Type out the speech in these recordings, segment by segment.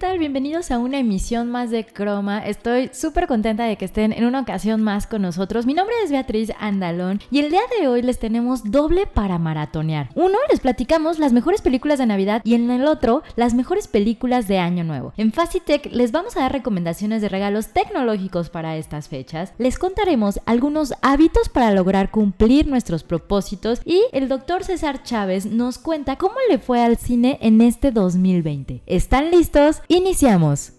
Tal? Bienvenidos a una emisión más de Croma. Estoy súper contenta de que estén en una ocasión más con nosotros. Mi nombre es Beatriz Andalón y el día de hoy les tenemos doble para maratonear. Uno, les platicamos las mejores películas de Navidad y en el otro, las mejores películas de Año Nuevo. En Facitech les vamos a dar recomendaciones de regalos tecnológicos para estas fechas. Les contaremos algunos hábitos para lograr cumplir nuestros propósitos y el doctor César Chávez nos cuenta cómo le fue al cine en este 2020. ¿Están listos? Iniciamos.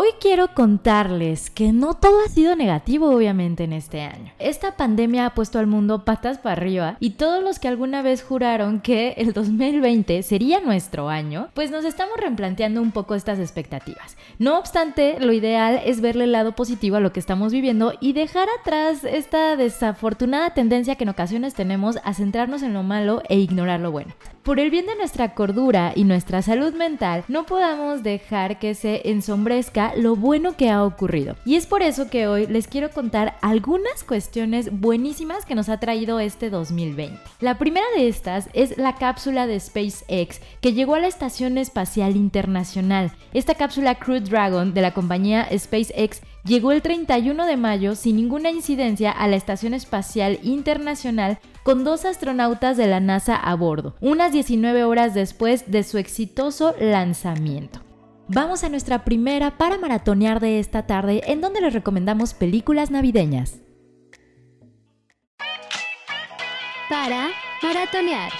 Hoy quiero contarles que no todo ha sido negativo obviamente en este año. Esta pandemia ha puesto al mundo patas para arriba y todos los que alguna vez juraron que el 2020 sería nuestro año, pues nos estamos replanteando un poco estas expectativas. No obstante, lo ideal es verle el lado positivo a lo que estamos viviendo y dejar atrás esta desafortunada tendencia que en ocasiones tenemos a centrarnos en lo malo e ignorar lo bueno por el bien de nuestra cordura y nuestra salud mental, no podamos dejar que se ensombrezca lo bueno que ha ocurrido. Y es por eso que hoy les quiero contar algunas cuestiones buenísimas que nos ha traído este 2020. La primera de estas es la cápsula de SpaceX que llegó a la Estación Espacial Internacional. Esta cápsula Crew Dragon de la compañía SpaceX llegó el 31 de mayo sin ninguna incidencia a la Estación Espacial Internacional con dos astronautas de la NASA a bordo, unas 19 horas después de su exitoso lanzamiento. Vamos a nuestra primera para maratonear de esta tarde en donde les recomendamos películas navideñas. Para maratonear.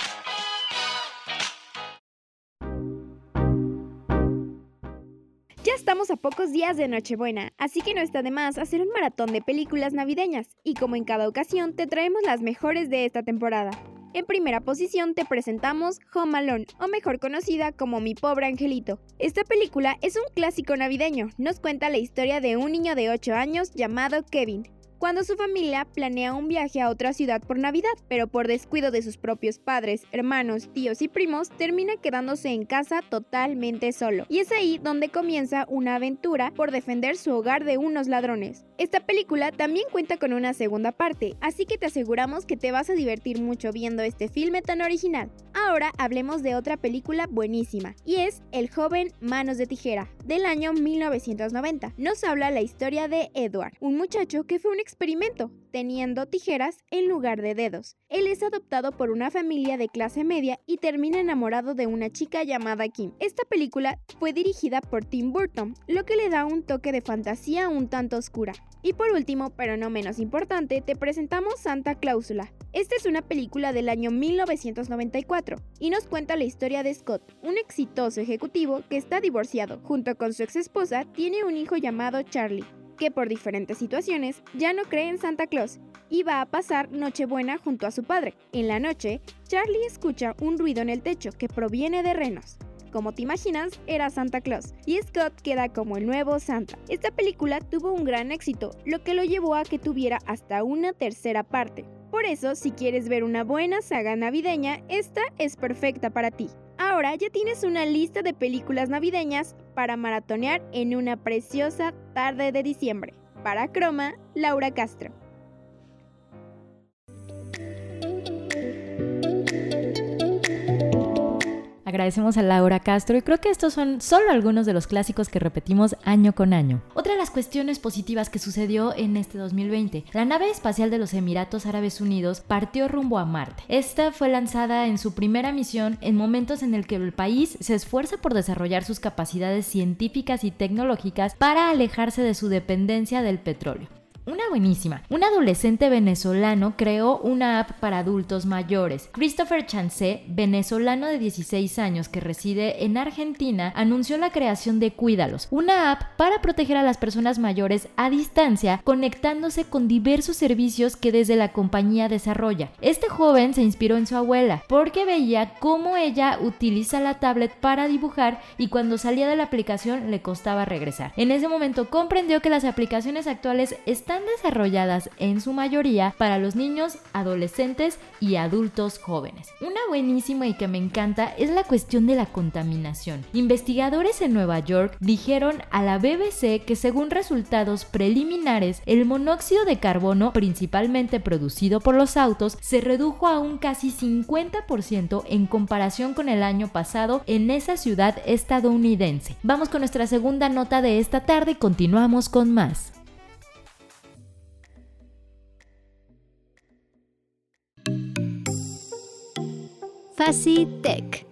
Ya estamos a pocos días de Nochebuena, así que no está de más hacer un maratón de películas navideñas, y como en cada ocasión te traemos las mejores de esta temporada. En primera posición te presentamos Home Alone, o mejor conocida como Mi pobre angelito. Esta película es un clásico navideño, nos cuenta la historia de un niño de 8 años llamado Kevin, cuando su familia planea un viaje a otra ciudad por Navidad, pero por descuido de sus propios padres, hermanos, tíos y primos, termina quedándose en casa totalmente solo. Y es ahí donde comienza una aventura por defender su hogar de unos ladrones. Esta película también cuenta con una segunda parte, así que te aseguramos que te vas a divertir mucho viendo este filme tan original. Ahora hablemos de otra película buenísima, y es El joven Manos de Tijera, del año 1990. Nos habla la historia de Edward, un muchacho que fue un experimento, teniendo tijeras en lugar de dedos. Él es adoptado por una familia de clase media y termina enamorado de una chica llamada Kim. Esta película fue dirigida por Tim Burton, lo que le da un toque de fantasía un tanto oscura. Y por último, pero no menos importante, te presentamos Santa Cláusula. Esta es una película del año 1994 y nos cuenta la historia de Scott, un exitoso ejecutivo que está divorciado. Junto con su ex esposa, tiene un hijo llamado Charlie que por diferentes situaciones ya no cree en Santa Claus y va a pasar Nochebuena junto a su padre. En la noche, Charlie escucha un ruido en el techo que proviene de renos. Como te imaginas, era Santa Claus, y Scott queda como el nuevo Santa. Esta película tuvo un gran éxito, lo que lo llevó a que tuviera hasta una tercera parte. Por eso, si quieres ver una buena saga navideña, esta es perfecta para ti. Ahora ya tienes una lista de películas navideñas para maratonear en una preciosa tarde de diciembre. Para Croma, Laura Castro. Agradecemos a Laura Castro y creo que estos son solo algunos de los clásicos que repetimos año con año. Otra de las cuestiones positivas que sucedió en este 2020, la nave espacial de los Emiratos Árabes Unidos partió rumbo a Marte. Esta fue lanzada en su primera misión en momentos en el que el país se esfuerza por desarrollar sus capacidades científicas y tecnológicas para alejarse de su dependencia del petróleo. Una buenísima. Un adolescente venezolano creó una app para adultos mayores. Christopher Chancé, venezolano de 16 años que reside en Argentina, anunció la creación de Cuídalos, una app para proteger a las personas mayores a distancia, conectándose con diversos servicios que desde la compañía desarrolla. Este joven se inspiró en su abuela porque veía cómo ella utiliza la tablet para dibujar y cuando salía de la aplicación le costaba regresar. En ese momento comprendió que las aplicaciones actuales están desarrolladas en su mayoría para los niños, adolescentes y adultos jóvenes. Una buenísima y que me encanta es la cuestión de la contaminación. Investigadores en Nueva York dijeron a la BBC que según resultados preliminares, el monóxido de carbono, principalmente producido por los autos, se redujo a un casi 50% en comparación con el año pasado en esa ciudad estadounidense. Vamos con nuestra segunda nota de esta tarde y continuamos con más. Facitech.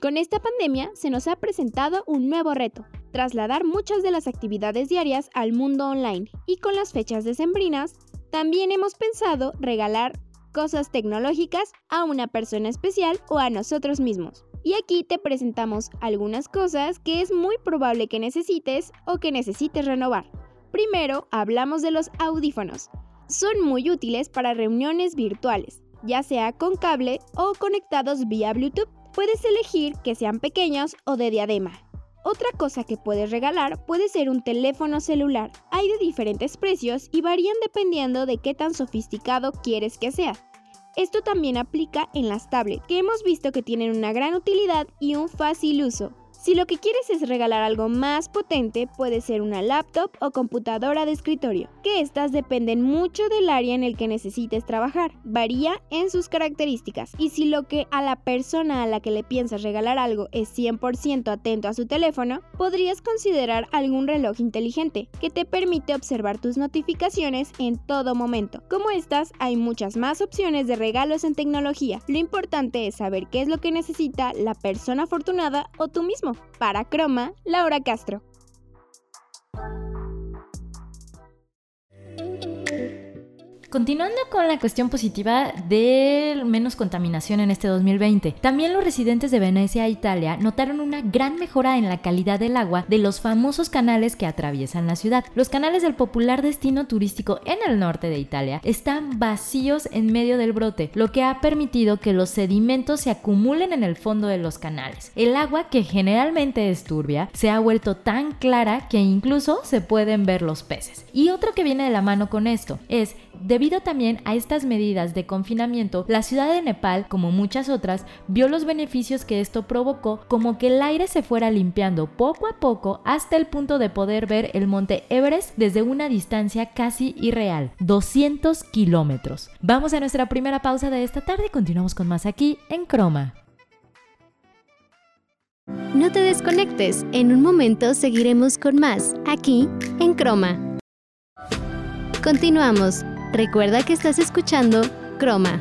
Con esta pandemia se nos ha presentado un nuevo reto, trasladar muchas de las actividades diarias al mundo online y con las fechas decembrinas también hemos pensado regalar cosas tecnológicas a una persona especial o a nosotros mismos. Y aquí te presentamos algunas cosas que es muy probable que necesites o que necesites renovar. Primero, hablamos de los audífonos. Son muy útiles para reuniones virtuales, ya sea con cable o conectados vía Bluetooth. Puedes elegir que sean pequeños o de diadema. Otra cosa que puedes regalar puede ser un teléfono celular. Hay de diferentes precios y varían dependiendo de qué tan sofisticado quieres que sea. Esto también aplica en las tablets, que hemos visto que tienen una gran utilidad y un fácil uso. Si lo que quieres es regalar algo más potente, puede ser una laptop o computadora de escritorio, que estas dependen mucho del área en el que necesites trabajar, varía en sus características, y si lo que a la persona a la que le piensas regalar algo es 100% atento a su teléfono, podrías considerar algún reloj inteligente, que te permite observar tus notificaciones en todo momento. Como estas, hay muchas más opciones de regalos en tecnología. Lo importante es saber qué es lo que necesita la persona afortunada o tú mismo. Para Croma, Laura Castro. Continuando con la cuestión positiva de menos contaminación en este 2020, también los residentes de Venecia, Italia, notaron una gran mejora en la calidad del agua de los famosos canales que atraviesan la ciudad. Los canales del popular destino turístico en el norte de Italia están vacíos en medio del brote, lo que ha permitido que los sedimentos se acumulen en el fondo de los canales. El agua, que generalmente es turbia, se ha vuelto tan clara que incluso se pueden ver los peces. Y otro que viene de la mano con esto es Debido también a estas medidas de confinamiento, la ciudad de Nepal, como muchas otras, vio los beneficios que esto provocó, como que el aire se fuera limpiando poco a poco hasta el punto de poder ver el monte Everest desde una distancia casi irreal, 200 kilómetros. Vamos a nuestra primera pausa de esta tarde y continuamos con más aquí en Croma. No te desconectes, en un momento seguiremos con más, aquí en Croma. Continuamos. Recuerda que estás escuchando Croma.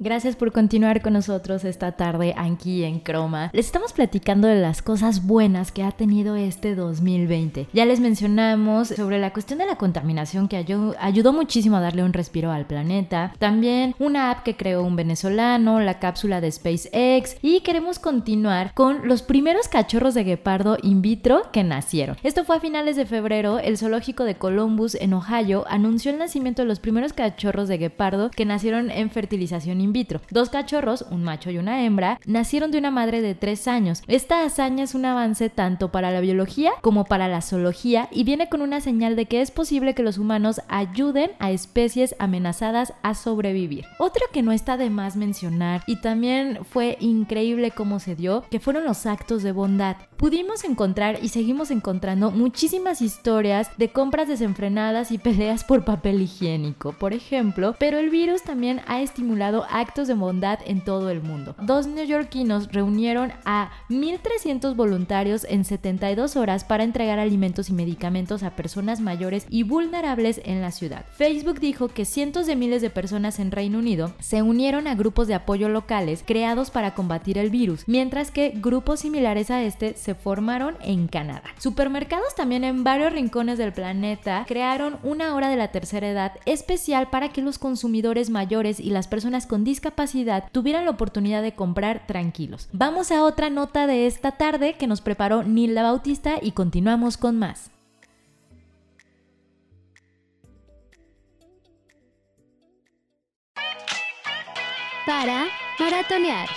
Gracias por continuar con nosotros esta tarde aquí en Croma. Les estamos platicando de las cosas buenas que ha tenido este 2020. Ya les mencionamos sobre la cuestión de la contaminación que ayudó, muchísimo a darle un respiro al planeta. También una app que creó un venezolano, la cápsula de SpaceX y queremos continuar con los primeros cachorros de guepardo in vitro que nacieron. Esto fue a finales de febrero. El zoológico de Columbus en Ohio anunció el nacimiento de los primeros cachorros de guepardo que nacieron en fertilización in vitro. Dos cachorros, un macho y una hembra, nacieron de una madre de tres años. Esta hazaña es un avance tanto para la biología como para la zoología y viene con una señal de que es posible que los humanos ayuden a especies amenazadas a sobrevivir. Otro que no está de más mencionar y también fue increíble cómo se dio, que fueron los actos de bondad. Pudimos encontrar y seguimos encontrando muchísimas historias de compras desenfrenadas y peleas por papel higiénico, por ejemplo, pero el virus también ha estimulado actos de bondad en todo el mundo. Dos neoyorquinos reunieron a 1.300 voluntarios en 72 horas para entregar alimentos y medicamentos a personas mayores y vulnerables en la ciudad. Facebook dijo que cientos de miles de personas en Reino Unido se unieron a grupos de apoyo locales creados para combatir el virus, mientras que grupos similares a este se formaron en Canadá. Supermercados también en varios rincones del planeta crearon una hora de la tercera edad especial para que los consumidores mayores y las personas con discapacidad tuvieran la oportunidad de comprar tranquilos. Vamos a otra nota de esta tarde que nos preparó Nilda Bautista y continuamos con más. Para maratonear.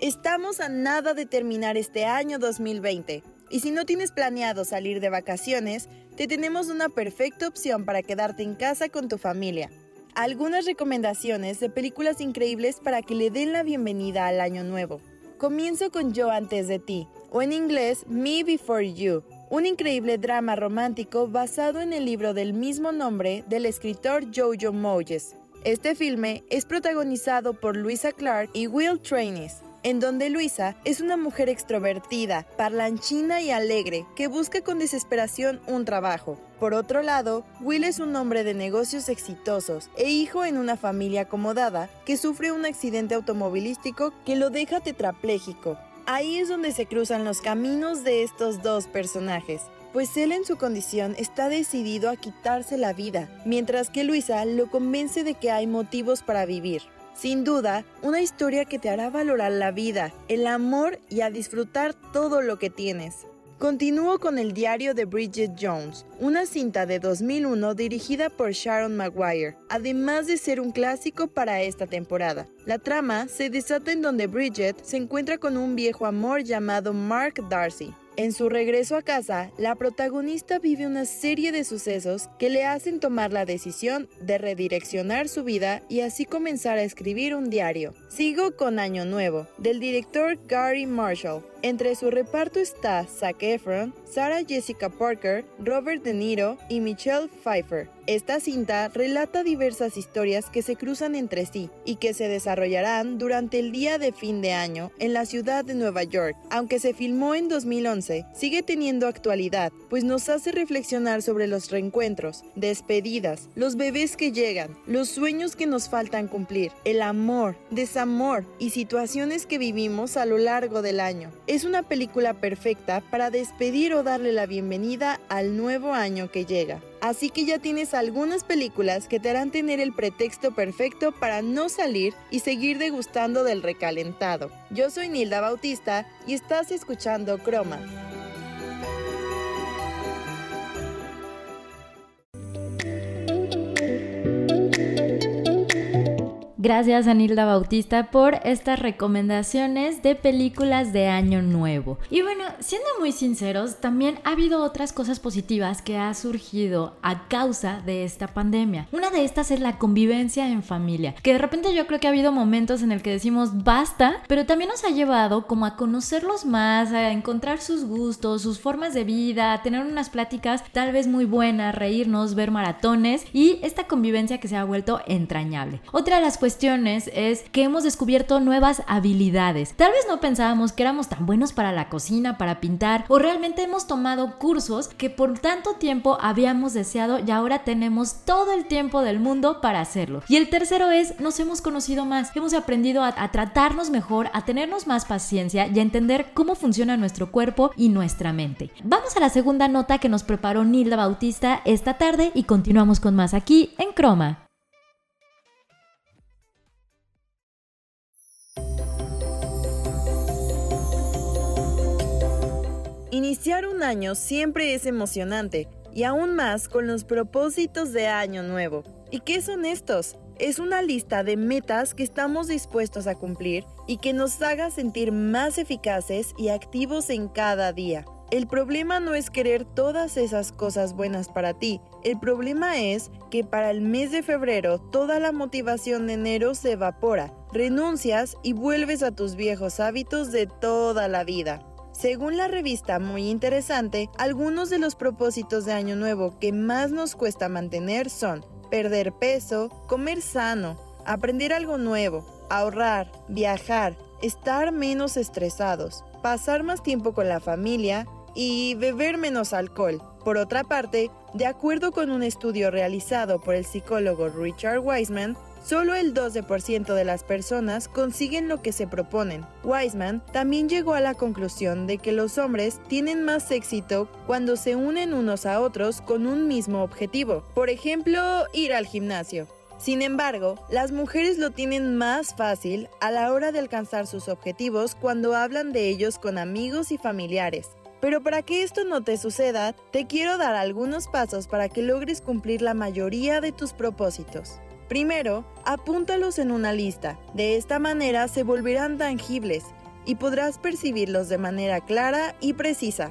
Estamos a nada de terminar este año 2020 y si no tienes planeado salir de vacaciones, te tenemos una perfecta opción para quedarte en casa con tu familia. Algunas recomendaciones de películas increíbles para que le den la bienvenida al año nuevo. Comienzo con Yo antes de ti, o en inglés Me Before You, un increíble drama romántico basado en el libro del mismo nombre del escritor Jojo Moyes. Este filme es protagonizado por Luisa Clark y Will Trainis, en donde Luisa es una mujer extrovertida, parlanchina y alegre que busca con desesperación un trabajo. Por otro lado, Will es un hombre de negocios exitosos e hijo en una familia acomodada que sufre un accidente automovilístico que lo deja tetrapléjico. Ahí es donde se cruzan los caminos de estos dos personajes pues él en su condición está decidido a quitarse la vida, mientras que Luisa lo convence de que hay motivos para vivir. Sin duda, una historia que te hará valorar la vida, el amor y a disfrutar todo lo que tienes. Continúo con el diario de Bridget Jones, una cinta de 2001 dirigida por Sharon Maguire, además de ser un clásico para esta temporada. La trama se desata en donde Bridget se encuentra con un viejo amor llamado Mark Darcy, en su regreso a casa, la protagonista vive una serie de sucesos que le hacen tomar la decisión de redireccionar su vida y así comenzar a escribir un diario. Sigo con Año Nuevo, del director Gary Marshall. Entre su reparto está Zac Efron, Sarah Jessica Parker, Robert De Niro y Michelle Pfeiffer. Esta cinta relata diversas historias que se cruzan entre sí y que se desarrollarán durante el día de fin de año en la ciudad de Nueva York. Aunque se filmó en 2011, sigue teniendo actualidad, pues nos hace reflexionar sobre los reencuentros, despedidas, los bebés que llegan, los sueños que nos faltan cumplir, el amor, desamor y situaciones que vivimos a lo largo del año. Es una película perfecta para despedir o darle la bienvenida al nuevo año que llega. Así que ya tienes algunas películas que te harán tener el pretexto perfecto para no salir y seguir degustando del recalentado. Yo soy Nilda Bautista y estás escuchando Croma. Gracias Anilda Bautista por estas recomendaciones de películas de Año Nuevo. Y bueno, siendo muy sinceros, también ha habido otras cosas positivas que ha surgido a causa de esta pandemia. Una de estas es la convivencia en familia, que de repente yo creo que ha habido momentos en el que decimos basta, pero también nos ha llevado como a conocerlos más, a encontrar sus gustos, sus formas de vida, a tener unas pláticas tal vez muy buenas, reírnos, ver maratones y esta convivencia que se ha vuelto entrañable. Otra de las cuestiones es que hemos descubierto nuevas habilidades. Tal vez no pensábamos que éramos tan buenos para la cocina, para pintar, o realmente hemos tomado cursos que por tanto tiempo habíamos deseado y ahora tenemos todo el tiempo del mundo para hacerlo. Y el tercero es, nos hemos conocido más, hemos aprendido a, a tratarnos mejor, a tenernos más paciencia y a entender cómo funciona nuestro cuerpo y nuestra mente. Vamos a la segunda nota que nos preparó Nilda Bautista esta tarde y continuamos con más aquí en Croma. Iniciar un año siempre es emocionante, y aún más con los propósitos de año nuevo. ¿Y qué son estos? Es una lista de metas que estamos dispuestos a cumplir y que nos haga sentir más eficaces y activos en cada día. El problema no es querer todas esas cosas buenas para ti, el problema es que para el mes de febrero toda la motivación de enero se evapora, renuncias y vuelves a tus viejos hábitos de toda la vida. Según la revista Muy Interesante, algunos de los propósitos de Año Nuevo que más nos cuesta mantener son perder peso, comer sano, aprender algo nuevo, ahorrar, viajar, estar menos estresados, pasar más tiempo con la familia y beber menos alcohol. Por otra parte, de acuerdo con un estudio realizado por el psicólogo Richard Wiseman, Solo el 12% de las personas consiguen lo que se proponen. Wiseman también llegó a la conclusión de que los hombres tienen más éxito cuando se unen unos a otros con un mismo objetivo, por ejemplo, ir al gimnasio. Sin embargo, las mujeres lo tienen más fácil a la hora de alcanzar sus objetivos cuando hablan de ellos con amigos y familiares. Pero para que esto no te suceda, te quiero dar algunos pasos para que logres cumplir la mayoría de tus propósitos. Primero, apúntalos en una lista. De esta manera se volverán tangibles y podrás percibirlos de manera clara y precisa.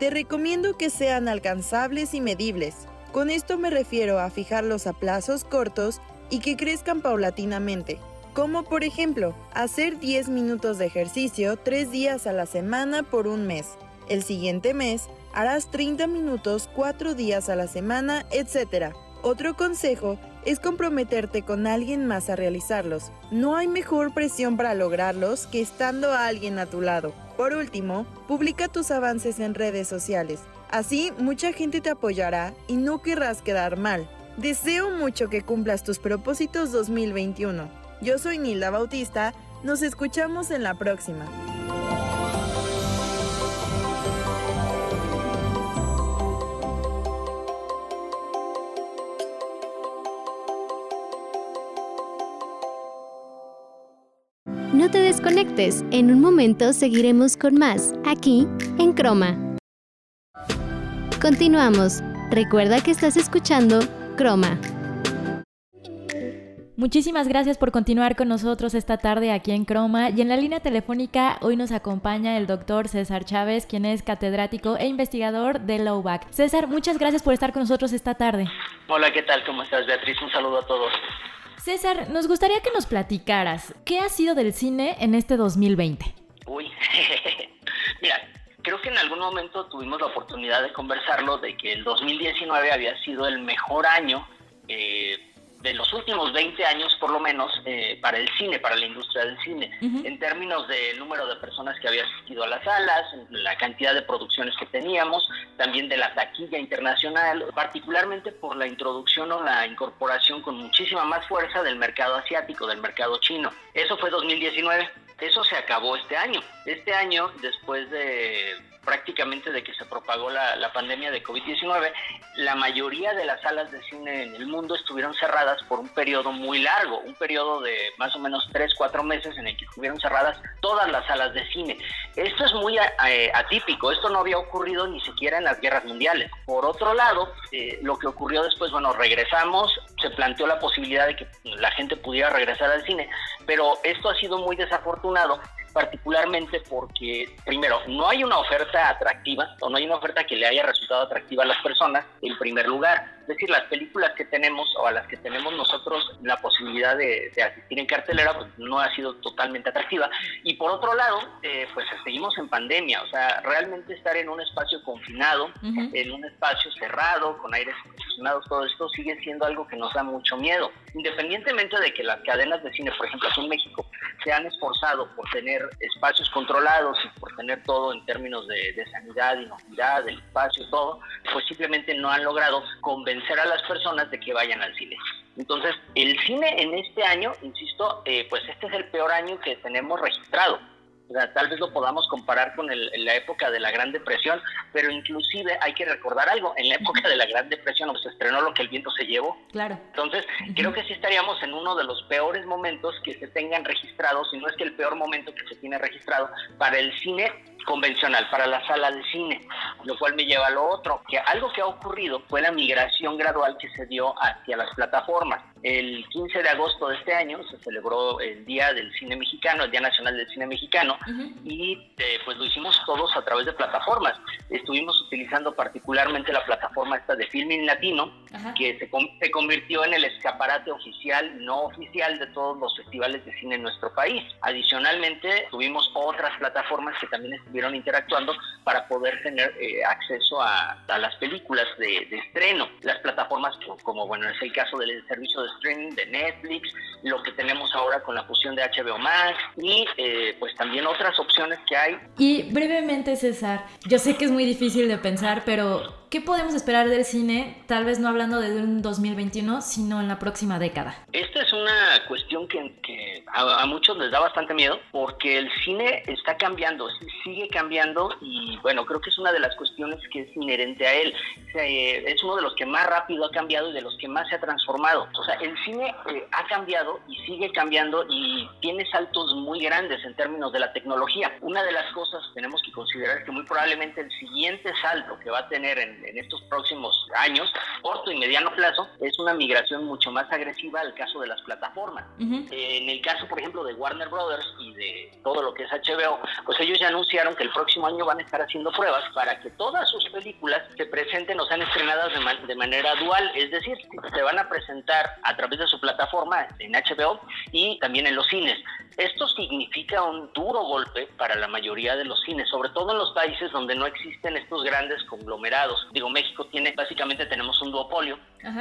Te recomiendo que sean alcanzables y medibles. Con esto me refiero a fijarlos a plazos cortos y que crezcan paulatinamente, como por ejemplo hacer 10 minutos de ejercicio 3 días a la semana por un mes. El siguiente mes harás 30 minutos 4 días a la semana, etc. Otro consejo es comprometerte con alguien más a realizarlos. No hay mejor presión para lograrlos que estando a alguien a tu lado. Por último, publica tus avances en redes sociales. Así mucha gente te apoyará y no querrás quedar mal. Deseo mucho que cumplas tus propósitos 2021. Yo soy Nilda Bautista, nos escuchamos en la próxima. No te desconectes, en un momento seguiremos con más, aquí, en Croma. Continuamos. Recuerda que estás escuchando Croma. Muchísimas gracias por continuar con nosotros esta tarde aquí en Croma y en la línea telefónica hoy nos acompaña el doctor César Chávez, quien es catedrático e investigador de Lowback. César, muchas gracias por estar con nosotros esta tarde. Hola, ¿qué tal? ¿Cómo estás, Beatriz? Un saludo a todos. César, nos gustaría que nos platicaras, ¿qué ha sido del cine en este 2020? Uy, mira, creo que en algún momento tuvimos la oportunidad de conversarlo de que el 2019 había sido el mejor año eh, de los últimos 20 años, por lo menos, eh, para el cine, para la industria del cine, en términos de número de personas que había asistido a las salas, la cantidad de producciones que teníamos, también de la taquilla internacional, particularmente por la introducción o la incorporación con muchísima más fuerza del mercado asiático, del mercado chino. Eso fue 2019. Eso se acabó este año. Este año, después de prácticamente de que se propagó la, pandemia de COVID-19, la mayoría de las salas de cine en el mundo estuvieron cerradas por un periodo muy largo, un periodo de más o menos 3, 4 meses en el que estuvieron cerradas todas las salas de cine. Esto es muy eh, atípico, esto no había ocurrido ni siquiera en las guerras mundiales. Por otro lado, eh, lo que ocurrió después, bueno, regresamos, se planteó la posibilidad de que la gente pudiera regresar al cine, pero esto ha sido muy desafortunado particularmente porque, primero, no hay una oferta atractiva o no hay una oferta que le haya resultado atractiva a las personas, en primer lugar. Es decir, las películas que tenemos o a las que tenemos nosotros la posibilidad de, asistir en cartelera, pues no ha sido totalmente atractiva. Y por otro lado, eh, pues seguimos en pandemia, o sea, realmente estar en un espacio confinado, en un espacio cerrado, con aires acondicionados, todo esto sigue siendo algo que nos da mucho miedo. Independientemente de que las cadenas de cine, por ejemplo, aquí en México, se han esforzado por tener espacios controlados y por tener todo en términos de, de sanidad, inocuidad, del espacio, todo, pues simplemente no han logrado convencer a las personas de que vayan al cine. Entonces, el cine en este año, insisto, eh, pues este es el peor año que tenemos registrado. O sea, tal vez lo podamos comparar con la época de la Gran Depresión, pero inclusive hay que recordar algo, en la época de la Gran Depresión se estrenó lo que el viento se llevó. Claro. Entonces, creo que sí estaríamos en uno de los peores momentos que se tengan registrados, si no es que el peor momento que se tiene registrado para el cine convencional, para la sala de cine, lo cual me lleva a lo otro, que algo que ha ocurrido fue la migración gradual que se dio hacia las plataformas. El 15 de agosto de este año se celebró el Día del Cine Mexicano, el Día Nacional del Cine Mexicano, y eh, pues lo hicimos todos a través de plataformas. Estuvimos utilizando particularmente la plataforma esta de Filming Latino, que se, se convirtió en el escaparate oficial, no oficial de todos los festivales de cine en nuestro país. Adicionalmente, tuvimos otras plataformas que también estuvieron interactuando para poder tener eh, acceso a, las películas de, estreno. Las plataformas como, bueno, es el caso del servicio de streaming de Netflix, lo que tenemos ahora con la fusión de HBO Max y eh, pues también otras opciones que hay. Y brevemente, César, yo sé que es muy difícil de pensar, pero ¿Qué podemos esperar del cine, tal vez no hablando de un 2021, sino en la próxima década? Esta es una cuestión que, a, muchos les da bastante miedo porque el cine está cambiando, sigue cambiando y bueno, creo que es una de las cuestiones que es inherente a él. es uno de los que más rápido ha cambiado y de los que más se ha transformado. O sea, el cine eh, ha cambiado y sigue cambiando y tiene saltos muy grandes en términos de la tecnología. Una de las cosas que tenemos que considerar es que muy probablemente el siguiente salto que va a tener en en estos próximos años, corto corto y mediano plazo es una migración mucho más agresiva al caso de las plataformas. en el caso, por ejemplo, de Warner Brothers y de todo lo que es HBO, pues ellos ya anunciaron que el próximo año van a estar haciendo pruebas para que todas sus películas se presenten o sean estrenadas de, de manera dual, es decir, se van a presentar a través de su plataforma en HBO y también en los cines. Esto significa un duro golpe para la mayoría de los cines, sobre todo en los países donde no existen estos grandes conglomerados. Digo, México tiene, básicamente tenemos un duopolio,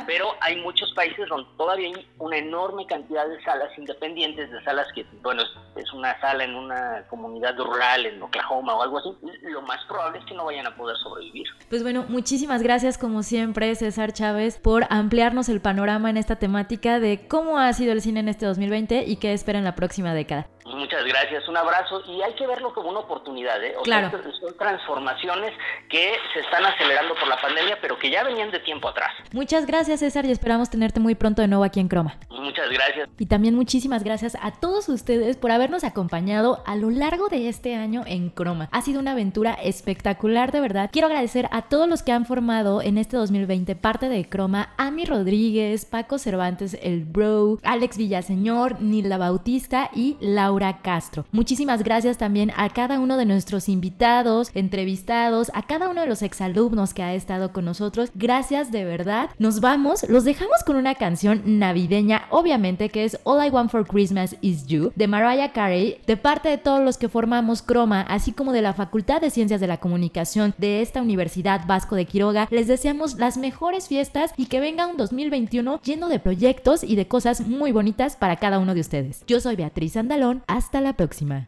pero hay muchos países donde todavía hay una enorme cantidad de salas independientes, de salas que, bueno, es una sala en una comunidad rural en Oklahoma o algo así. Lo más probable es que no vayan a poder sobrevivir. Pues bueno, muchísimas gracias como siempre, César Chávez, por ampliarnos el panorama en esta temática de cómo ha sido el cine en este 2020 y qué espera en la próxima década. Muchas gracias, un abrazo y hay que verlo como una oportunidad. ¿eh? claro. son transformaciones que se están acelerando por la pandemia, pero que ya venían de tiempo atrás. Muchas gracias, César, y esperamos tenerte muy pronto de nuevo aquí en Croma. Muchas gracias. Y también muchísimas gracias a todos ustedes por habernos acompañado a lo largo de este año en Croma. Ha sido una aventura espectacular, de verdad. Quiero agradecer a todos los que han formado en este 2020 parte de Croma, Ami Rodríguez, Paco Cervantes, el Bro, Alex Villaseñor, Nila Bautista y Laura Castro. Muchísimas gracias también a cada uno de nuestros invitados, entrevistados, a cada uno de los exalumnos que ha estado con nosotros. Gracias de verdad. Nos vamos, los dejamos con una canción navideña, obviamente, que es All I Want for Christmas Is You, de Mariah Carey, de parte de todos los que formamos Croma, así como de la Facultad de Ciencias de la Comunicación de esta Universidad Vasco de Quiroga. Les deseamos las mejores fiestas y que venga un 2021 lleno de proyectos y de cosas muy bonitas para cada uno de ustedes. Yo soy Beatriz Andalón. La próxima.